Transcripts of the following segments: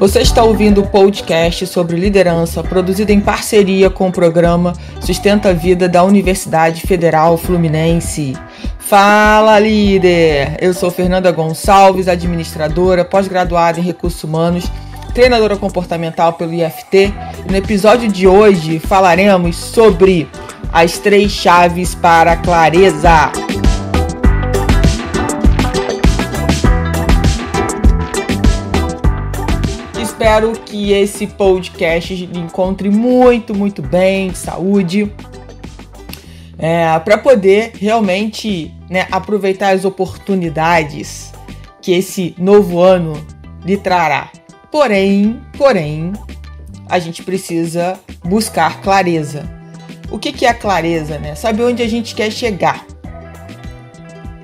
Você está ouvindo o podcast sobre liderança, produzido em parceria com o programa Sustenta a Vida da Universidade Federal Fluminense. Fala, líder! Eu sou Fernanda Gonçalves, administradora, pós-graduada em recursos humanos, treinadora comportamental pelo IFT. No episódio de hoje falaremos sobre as três chaves para a clareza. Espero que esse podcast encontre muito, muito bem, saúde, é, para poder realmente né, aproveitar as oportunidades que esse novo ano lhe trará. Porém, porém, a gente precisa buscar clareza. O que, que é clareza, né? Saber onde a gente quer chegar.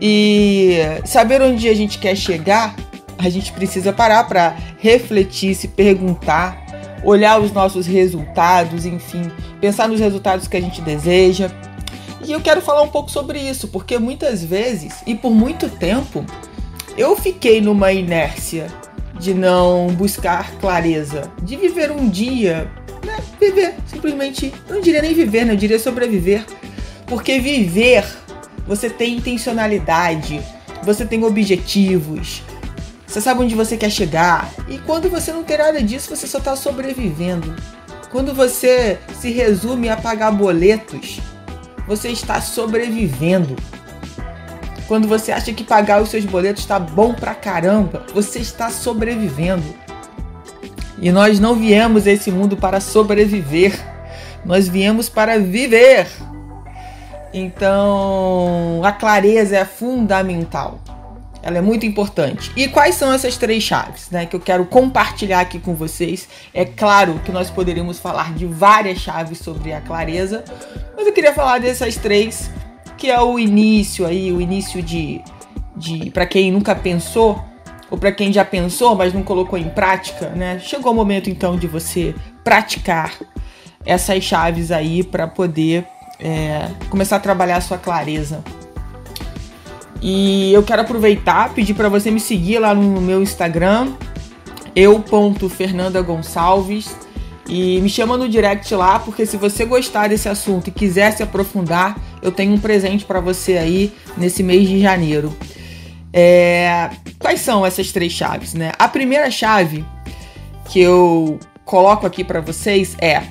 E saber onde a gente quer chegar a gente precisa parar para refletir, se perguntar, olhar os nossos resultados, enfim, pensar nos resultados que a gente deseja. E eu quero falar um pouco sobre isso, porque muitas vezes e por muito tempo eu fiquei numa inércia de não buscar clareza, de viver um dia, né? viver, simplesmente, não diria nem viver, né? diria sobreviver. Porque viver, você tem intencionalidade, você tem objetivos, você sabe onde você quer chegar. E quando você não tem nada disso, você só está sobrevivendo. Quando você se resume a pagar boletos, você está sobrevivendo. Quando você acha que pagar os seus boletos está bom pra caramba, você está sobrevivendo. E nós não viemos a esse mundo para sobreviver, nós viemos para viver. Então, a clareza é fundamental. Ela é muito importante. E quais são essas três chaves, né, que eu quero compartilhar aqui com vocês? É claro que nós poderíamos falar de várias chaves sobre a clareza, mas eu queria falar dessas três, que é o início aí, o início de, de para quem nunca pensou ou para quem já pensou, mas não colocou em prática, né? Chegou o momento então de você praticar essas chaves aí para poder é, começar a trabalhar a sua clareza. E eu quero aproveitar, pedir para você me seguir lá no meu Instagram, eu.fernandagonçalves. E me chama no direct lá, porque se você gostar desse assunto e quiser se aprofundar, eu tenho um presente para você aí nesse mês de janeiro. É... Quais são essas três chaves, né? A primeira chave que eu coloco aqui para vocês é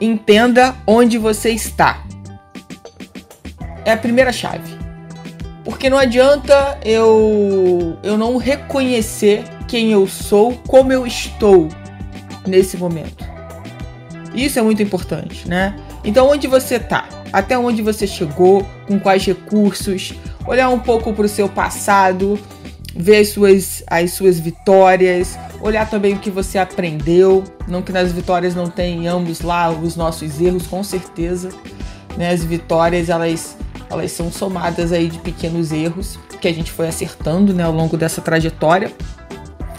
entenda onde você está. É a primeira chave. Porque não adianta eu eu não reconhecer quem eu sou, como eu estou nesse momento. Isso é muito importante, né? Então onde você tá? Até onde você chegou? Com quais recursos? Olhar um pouco para o seu passado, ver as suas, as suas vitórias, olhar também o que você aprendeu. Não que nas vitórias não tenhamos lá os nossos erros, com certeza. Né? As vitórias elas elas são somadas aí de pequenos erros que a gente foi acertando né, ao longo dessa trajetória.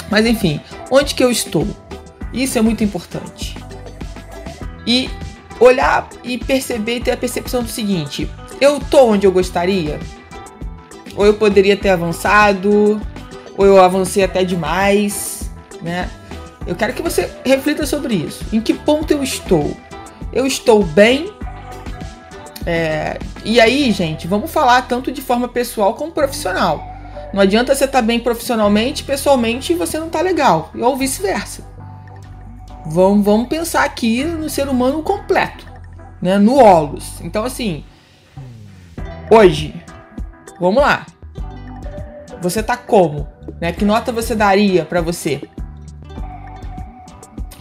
Mas enfim, onde que eu estou? Isso é muito importante. E olhar e perceber e ter a percepção do seguinte: eu tô onde eu gostaria? Ou eu poderia ter avançado? Ou eu avancei até demais? Né? Eu quero que você reflita sobre isso. Em que ponto eu estou? Eu estou bem é, e aí, gente, vamos falar tanto de forma pessoal como profissional. Não adianta você estar tá bem profissionalmente, pessoalmente você não tá legal, ou vice-versa. Vamos, vamos pensar aqui no ser humano completo, né? No Olus. Então, assim, hoje, vamos lá. Você tá como? Né? Que nota você daria para você?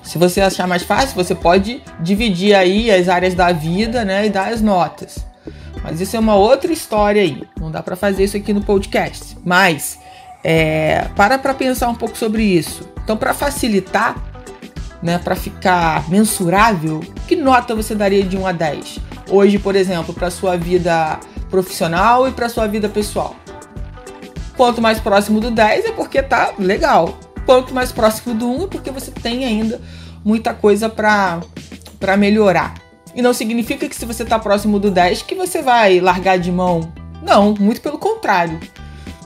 Se você achar mais fácil, você pode dividir aí as áreas da vida, né, e dar as notas. Mas isso é uma outra história aí. Não dá para fazer isso aqui no podcast. Mas é, para para pensar um pouco sobre isso. Então, para facilitar, né, para ficar mensurável, que nota você daria de 1 a 10? Hoje, por exemplo, para sua vida profissional e para sua vida pessoal. Quanto mais próximo do 10 é porque tá legal quanto mais próximo do 1 é porque você tem ainda muita coisa para melhorar. E não significa que se você está próximo do 10 que você vai largar de mão. Não, muito pelo contrário.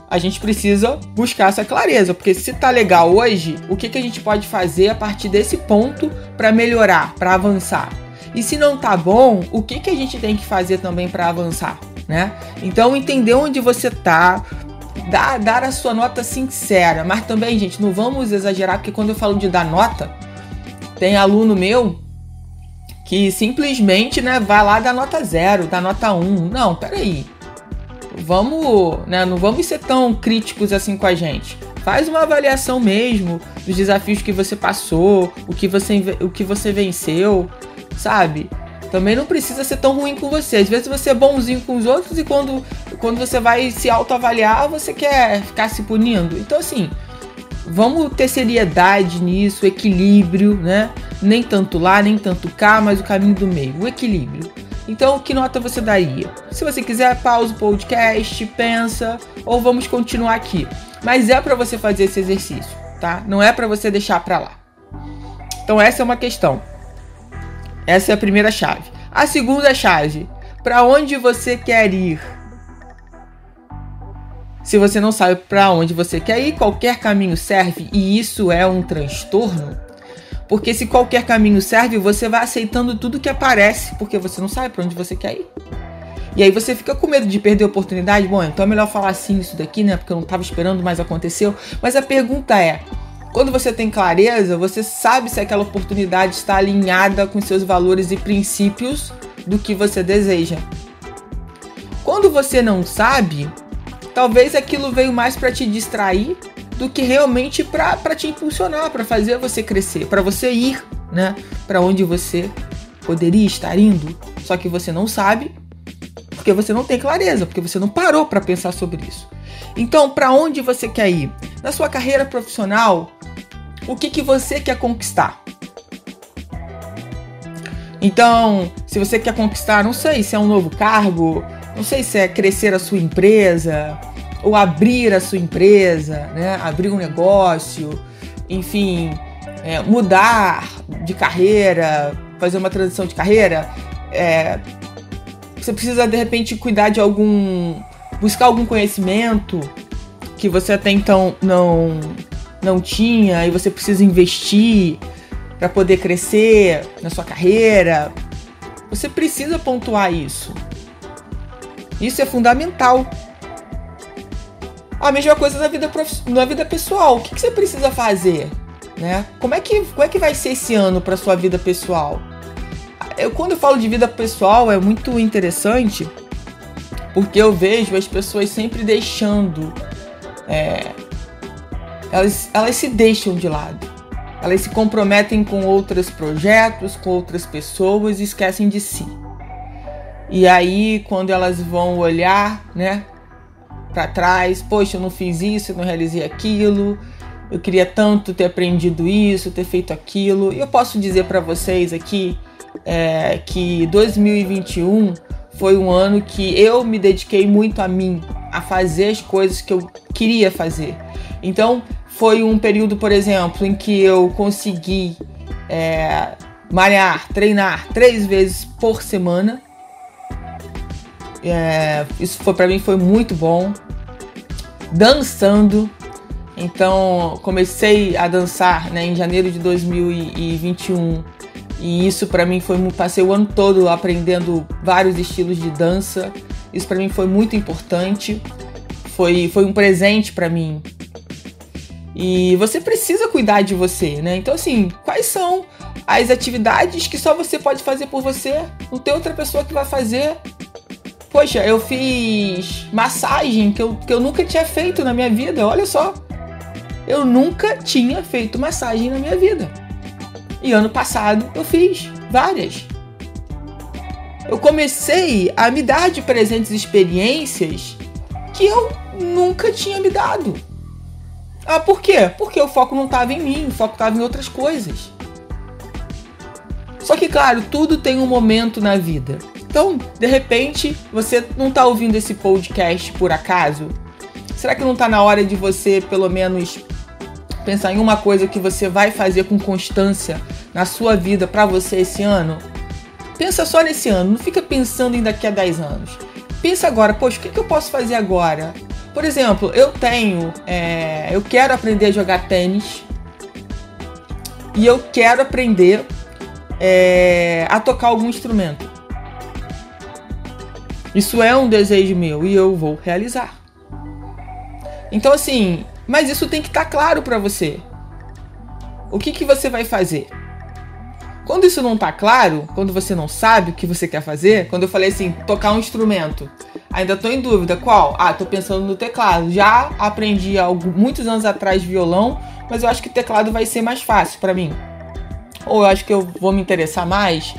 a gente precisa buscar essa clareza, porque se tá legal hoje, o que, que a gente pode fazer a partir desse ponto para melhorar, para avançar? E se não tá bom, o que, que a gente tem que fazer também para avançar, né? Então entender onde você tá, dar, dar a sua nota sincera, mas também, gente, não vamos exagerar, porque quando eu falo de dar nota, tem aluno meu que simplesmente, né, vai lá dar nota zero, dar nota 1. Um. Não, peraí vamos, né, não vamos ser tão críticos assim com a gente. Faz uma avaliação mesmo dos desafios que você passou, o que você, o que você venceu, sabe? Também não precisa ser tão ruim com você. Às vezes você é bonzinho com os outros e quando, quando você vai se autoavaliar, você quer ficar se punindo. Então, assim, vamos ter seriedade nisso, equilíbrio, né? Nem tanto lá, nem tanto cá, mas o caminho do meio, o equilíbrio. Então, que nota você daria? Se você quiser, pausa o podcast, pensa, ou vamos continuar aqui. Mas é para você fazer esse exercício, tá? Não é para você deixar para lá. Então, essa é uma questão. Essa é a primeira chave. A segunda chave: para onde você quer ir? Se você não sabe para onde você quer ir, qualquer caminho serve e isso é um transtorno, porque se qualquer caminho serve, você vai aceitando tudo que aparece, porque você não sabe para onde você quer ir. E aí você fica com medo de perder a oportunidade. Bom, então é melhor falar assim isso daqui, né? Porque eu não estava esperando, mas aconteceu. Mas a pergunta é: quando você tem clareza, você sabe se aquela oportunidade está alinhada com seus valores e princípios do que você deseja. Quando você não sabe, talvez aquilo veio mais para te distrair do que realmente para te impulsionar, para fazer você crescer, para você ir, né, para onde você poderia estar indo, só que você não sabe, porque você não tem clareza, porque você não parou para pensar sobre isso. Então, para onde você quer ir? Na sua carreira profissional, o que que você quer conquistar? Então, se você quer conquistar, não sei se é um novo cargo, não sei se é crescer a sua empresa, ou abrir a sua empresa, né? abrir um negócio, enfim, é, mudar de carreira, fazer uma transição de carreira, é, você precisa de repente cuidar de algum, buscar algum conhecimento que você até então não não tinha e você precisa investir para poder crescer na sua carreira. Você precisa pontuar isso. Isso é fundamental. A mesma coisa na vida, prof... na vida pessoal. O que, que você precisa fazer? Né? Como, é que, como é que vai ser esse ano para sua vida pessoal? Eu, quando eu falo de vida pessoal, é muito interessante porque eu vejo as pessoas sempre deixando. É, elas, elas se deixam de lado. Elas se comprometem com outros projetos, com outras pessoas e esquecem de si. E aí, quando elas vão olhar, né, para trás, poxa, eu não fiz isso, eu não realizei aquilo, eu queria tanto ter aprendido isso, ter feito aquilo. E eu posso dizer para vocês aqui é, que 2021 foi um ano que eu me dediquei muito a mim, a fazer as coisas que eu queria fazer. Então, foi um período, por exemplo, em que eu consegui é, malhar, treinar três vezes por semana é, isso foi para mim foi muito bom. Dançando. Então comecei a dançar né, em janeiro de 2021 e isso para mim foi passei o ano todo aprendendo vários estilos de dança. Isso para mim foi muito importante. Foi, foi um presente para mim. E você precisa cuidar de você, né? Então assim, quais são as atividades que só você pode fazer por você? Não tem outra pessoa que vai fazer. Poxa, eu fiz massagem que eu, que eu nunca tinha feito na minha vida, olha só. Eu nunca tinha feito massagem na minha vida. E ano passado eu fiz várias. Eu comecei a me dar de presentes experiências que eu nunca tinha me dado. Ah, por quê? Porque o foco não estava em mim, o foco estava em outras coisas. Só que, claro, tudo tem um momento na vida. Então, de repente, você não está ouvindo esse podcast por acaso? Será que não está na hora de você, pelo menos, pensar em uma coisa que você vai fazer com constância na sua vida para você esse ano? Pensa só nesse ano, não fica pensando em daqui a 10 anos. Pensa agora, poxa, o que, que eu posso fazer agora? Por exemplo, eu tenho. É, eu quero aprender a jogar tênis. E eu quero aprender é, a tocar algum instrumento. Isso é um desejo meu e eu vou realizar. Então, assim, mas isso tem que estar tá claro para você. O que, que você vai fazer? Quando isso não tá claro, quando você não sabe o que você quer fazer, quando eu falei assim, tocar um instrumento, ainda tô em dúvida, qual? Ah, tô pensando no teclado. Já aprendi há muitos anos atrás violão, mas eu acho que teclado vai ser mais fácil para mim. Ou eu acho que eu vou me interessar mais.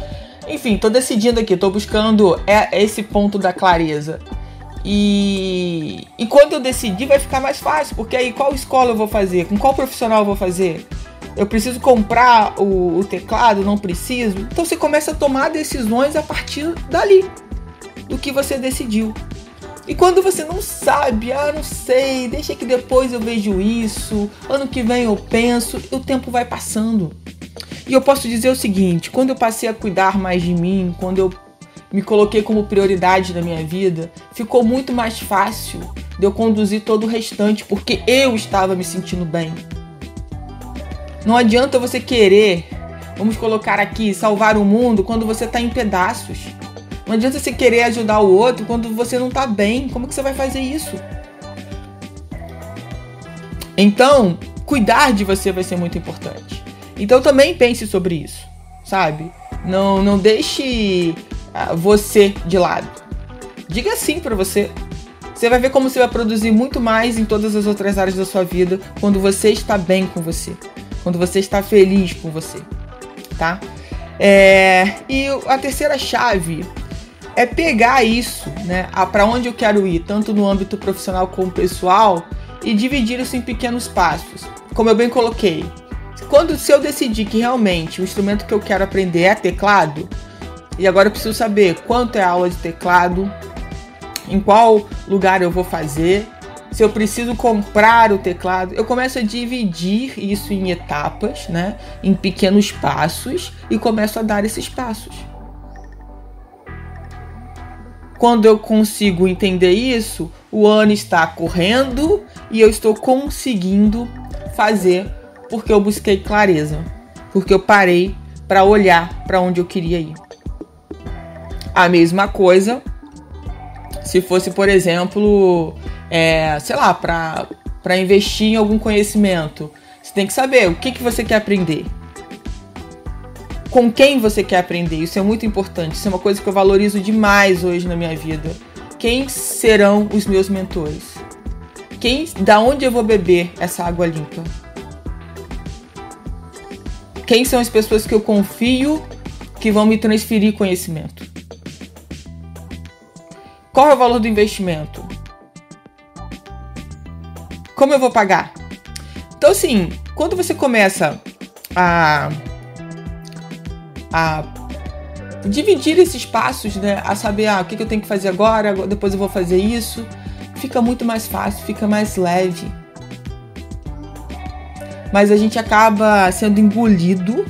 Enfim, tô decidindo aqui, tô buscando é, esse ponto da clareza. E, e quando eu decidir vai ficar mais fácil, porque aí qual escola eu vou fazer? Com qual profissional eu vou fazer? Eu preciso comprar o, o teclado? Não preciso? Então você começa a tomar decisões a partir dali, do que você decidiu. E quando você não sabe, ah, não sei, deixa que depois eu vejo isso, ano que vem eu penso, o tempo vai passando. E eu posso dizer o seguinte: quando eu passei a cuidar mais de mim, quando eu me coloquei como prioridade na minha vida, ficou muito mais fácil de eu conduzir todo o restante, porque eu estava me sentindo bem. Não adianta você querer, vamos colocar aqui, salvar o mundo quando você está em pedaços. Não adianta você querer ajudar o outro quando você não está bem. Como que você vai fazer isso? Então, cuidar de você vai ser muito importante. Então também pense sobre isso, sabe? Não, não deixe você de lado. Diga sim para você. Você vai ver como você vai produzir muito mais em todas as outras áreas da sua vida quando você está bem com você, quando você está feliz com você, tá? É, e a terceira chave é pegar isso, né, para onde eu quero ir, tanto no âmbito profissional como pessoal, e dividir isso em pequenos passos. Como eu bem coloquei, quando se eu decidir que realmente o instrumento que eu quero aprender é teclado, e agora eu preciso saber quanto é a aula de teclado, em qual lugar eu vou fazer, se eu preciso comprar o teclado. Eu começo a dividir isso em etapas, né? Em pequenos passos e começo a dar esses passos. Quando eu consigo entender isso, o ano está correndo e eu estou conseguindo fazer porque eu busquei clareza, porque eu parei para olhar para onde eu queria ir. A mesma coisa se fosse, por exemplo, é, sei lá, para investir em algum conhecimento. Você tem que saber o que, que você quer aprender. Com quem você quer aprender. Isso é muito importante. Isso é uma coisa que eu valorizo demais hoje na minha vida. Quem serão os meus mentores? Quem, da onde eu vou beber essa água limpa? Quem são as pessoas que eu confio que vão me transferir conhecimento? Qual é o valor do investimento? Como eu vou pagar? Então, assim, quando você começa a, a dividir esses passos, né? A saber ah, o que eu tenho que fazer agora, depois eu vou fazer isso, fica muito mais fácil, fica mais leve. Mas a gente acaba sendo engolido.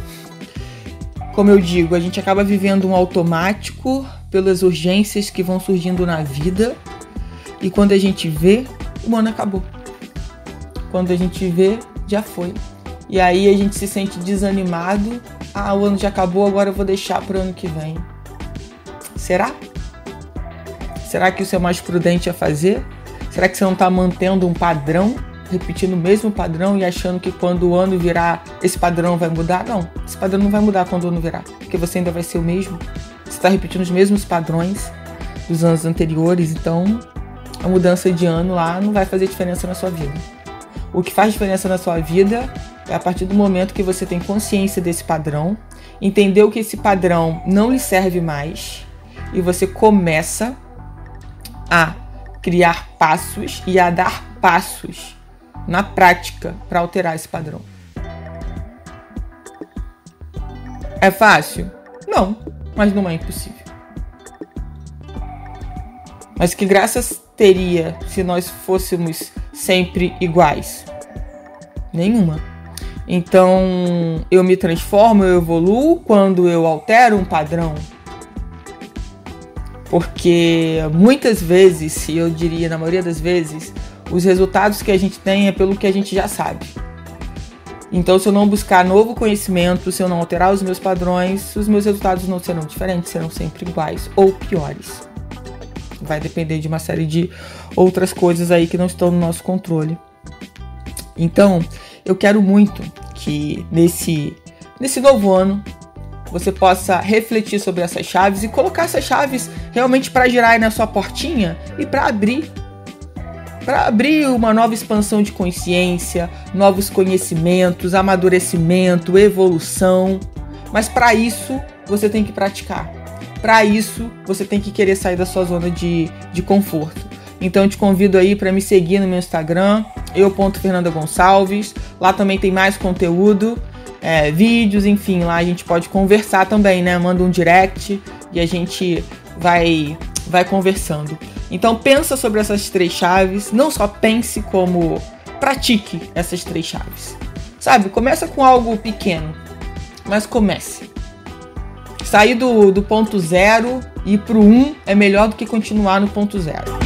Como eu digo, a gente acaba vivendo um automático pelas urgências que vão surgindo na vida. E quando a gente vê, o ano acabou. Quando a gente vê, já foi. E aí a gente se sente desanimado. Ah, o ano já acabou, agora eu vou deixar para o ano que vem. Será? Será que isso é mais prudente a fazer? Será que você não está mantendo um padrão, repetindo o mesmo padrão e achando que quando o ano virar, esse padrão vai mudar? Não, esse padrão não vai mudar quando o ano virar, porque você ainda vai ser o mesmo está repetindo os mesmos padrões dos anos anteriores, então a mudança de ano lá não vai fazer diferença na sua vida. O que faz diferença na sua vida é a partir do momento que você tem consciência desse padrão, entendeu que esse padrão não lhe serve mais e você começa a criar passos e a dar passos na prática para alterar esse padrão. É fácil? Não mas não é impossível. Mas que graças teria se nós fôssemos sempre iguais? Nenhuma. Então eu me transformo, eu evoluo quando eu altero um padrão. Porque muitas vezes, eu diria na maioria das vezes, Os resultados que a gente tem é pelo que a gente já sabe. Então, se eu não buscar novo conhecimento, se eu não alterar os meus padrões, os meus resultados não serão diferentes, serão sempre iguais ou piores. Vai depender de uma série de outras coisas aí que não estão no nosso controle. Então, eu quero muito que nesse, nesse novo ano você possa refletir sobre essas chaves e colocar essas chaves realmente para girar aí na sua portinha e para abrir para abrir uma nova expansão de consciência, novos conhecimentos, amadurecimento, evolução. Mas para isso você tem que praticar. Para isso você tem que querer sair da sua zona de, de conforto. Então eu te convido aí para me seguir no meu Instagram, eu.fernanda Gonçalves. Lá também tem mais conteúdo, é, vídeos, enfim, lá a gente pode conversar também, né? Manda um direct e a gente vai vai conversando. Então pensa sobre essas três chaves, não só pense como pratique essas três chaves. Sabe, começa com algo pequeno, mas comece. Sair do, do ponto zero e ir pro um é melhor do que continuar no ponto zero.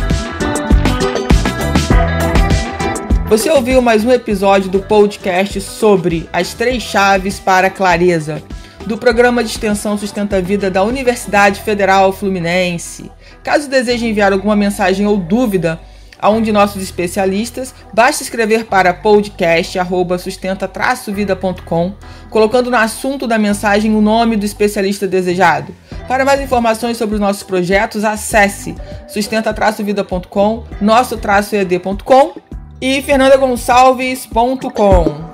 Você ouviu mais um episódio do podcast sobre as três chaves para a clareza do programa de extensão Sustenta a Vida da Universidade Federal Fluminense. Caso deseje enviar alguma mensagem ou dúvida a um de nossos especialistas, basta escrever para podcast@sustenta-vida.com, colocando no assunto da mensagem o nome do especialista desejado. Para mais informações sobre os nossos projetos, acesse sustenta-vida.com, nosso-ed.com e fernandagonçalves.com.